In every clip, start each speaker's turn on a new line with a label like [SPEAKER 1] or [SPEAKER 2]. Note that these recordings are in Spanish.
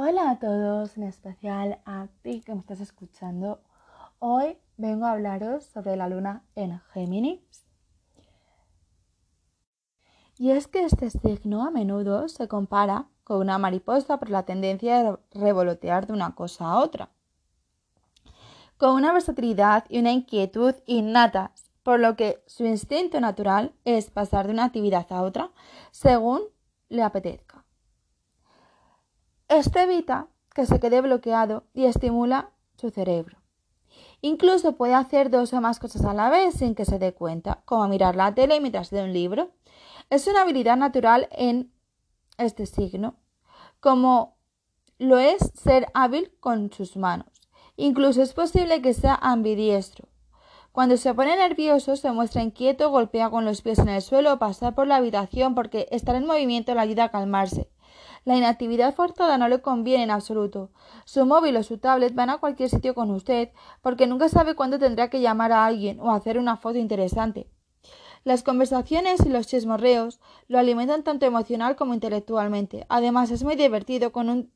[SPEAKER 1] Hola a todos, en especial a ti que me estás escuchando. Hoy vengo a hablaros sobre la luna en Géminis. Y es que este signo a menudo se compara con una mariposa por la tendencia de revolotear de una cosa a otra. Con una versatilidad y una inquietud innatas, por lo que su instinto natural es pasar de una actividad a otra según le apetezca. Esto evita que se quede bloqueado y estimula su cerebro. Incluso puede hacer dos o más cosas a la vez sin que se dé cuenta, como mirar la tele mientras lee un libro. Es una habilidad natural en este signo, como lo es ser hábil con sus manos. Incluso es posible que sea ambidiestro. Cuando se pone nervioso, se muestra inquieto, golpea con los pies en el suelo o pasa por la habitación porque estar en movimiento le ayuda a calmarse. La inactividad forzada no le conviene en absoluto. Su móvil o su tablet van a cualquier sitio con usted, porque nunca sabe cuándo tendrá que llamar a alguien o hacer una foto interesante. Las conversaciones y los chismorreos lo alimentan tanto emocional como intelectualmente. Además, es muy divertido con un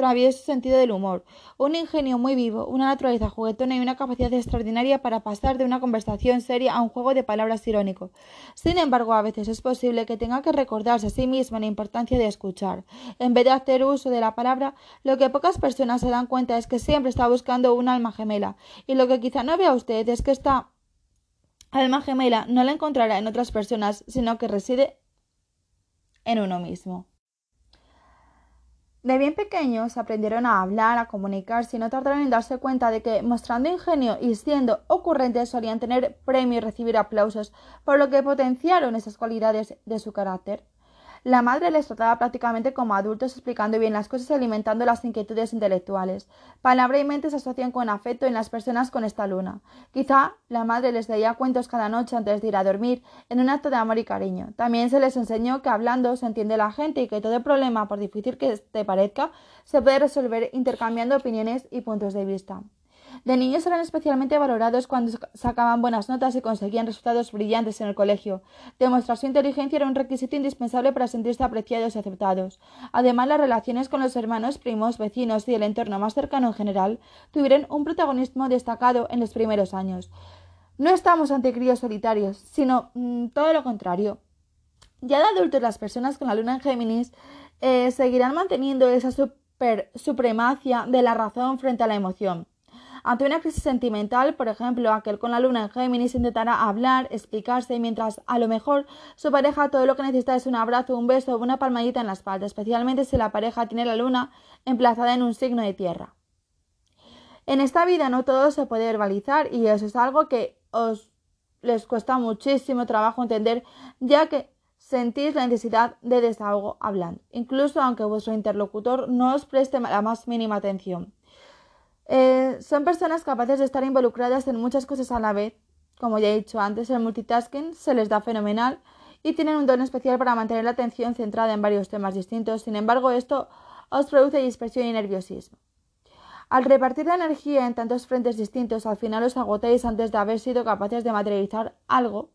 [SPEAKER 1] travieso sentido del humor, un ingenio muy vivo, una naturaleza juguetona y una capacidad extraordinaria para pasar de una conversación seria a un juego de palabras irónico. Sin embargo, a veces es posible que tenga que recordarse a sí misma la importancia de escuchar. En vez de hacer uso de la palabra, lo que pocas personas se dan cuenta es que siempre está buscando un alma gemela, y lo que quizá no vea usted es que esta alma gemela no la encontrará en otras personas, sino que reside en uno mismo. De bien pequeños aprendieron a hablar, a comunicarse y no tardaron en darse cuenta de que, mostrando ingenio y siendo ocurrentes, solían tener premio y recibir aplausos, por lo que potenciaron esas cualidades de su carácter. La madre les trataba prácticamente como adultos explicando bien las cosas y alimentando las inquietudes intelectuales. Palabra y mente se asocian con afecto en las personas con esta luna. Quizá la madre les leía cuentos cada noche antes de ir a dormir, en un acto de amor y cariño. También se les enseñó que hablando se entiende la gente y que todo problema, por difícil que te parezca, se puede resolver intercambiando opiniones y puntos de vista. De niños eran especialmente valorados cuando sacaban buenas notas y conseguían resultados brillantes en el colegio. Demostrar su inteligencia era un requisito indispensable para sentirse apreciados y aceptados. Además, las relaciones con los hermanos, primos, vecinos y el entorno más cercano en general tuvieron un protagonismo destacado en los primeros años. No estamos ante críos solitarios, sino mm, todo lo contrario. Ya de adultos, las personas con la luna en Géminis eh, seguirán manteniendo esa super supremacia de la razón frente a la emoción. Ante una crisis sentimental, por ejemplo, aquel con la luna en Géminis intentará hablar, explicarse, mientras a lo mejor su pareja todo lo que necesita es un abrazo, un beso o una palmadita en la espalda, especialmente si la pareja tiene la luna emplazada en un signo de tierra. En esta vida no todo se puede verbalizar y eso es algo que os les cuesta muchísimo trabajo entender, ya que sentís la necesidad de desahogo hablando, incluso aunque vuestro interlocutor no os preste la más mínima atención. Eh, son personas capaces de estar involucradas en muchas cosas a la vez. Como ya he dicho antes, el multitasking se les da fenomenal y tienen un don especial para mantener la atención centrada en varios temas distintos. Sin embargo, esto os produce dispersión y nerviosismo. Al repartir la energía en tantos frentes distintos, al final os agotáis antes de haber sido capaces de materializar algo.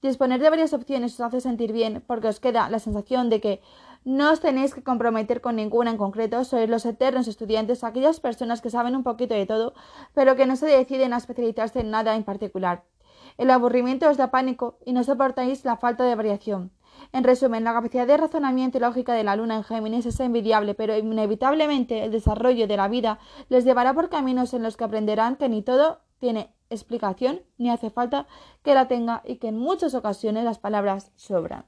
[SPEAKER 1] Disponer de varias opciones os hace sentir bien porque os queda la sensación de que no os tenéis que comprometer con ninguna en concreto, sois los eternos estudiantes, aquellas personas que saben un poquito de todo, pero que no se deciden a especializarse en nada en particular. El aburrimiento os da pánico y no soportáis la falta de variación. En resumen, la capacidad de razonamiento y lógica de la luna en Géminis es envidiable, pero inevitablemente el desarrollo de la vida les llevará por caminos en los que aprenderán que ni todo tiene explicación ni hace falta que la tenga y que en muchas ocasiones las palabras sobran.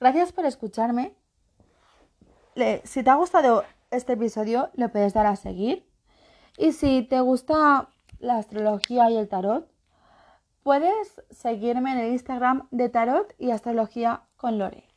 [SPEAKER 1] Gracias por escucharme. si te ha gustado este episodio, le puedes dar a seguir. Y si te gusta la astrología y el tarot, puedes seguirme en el Instagram de Tarot y Astrología con Lore.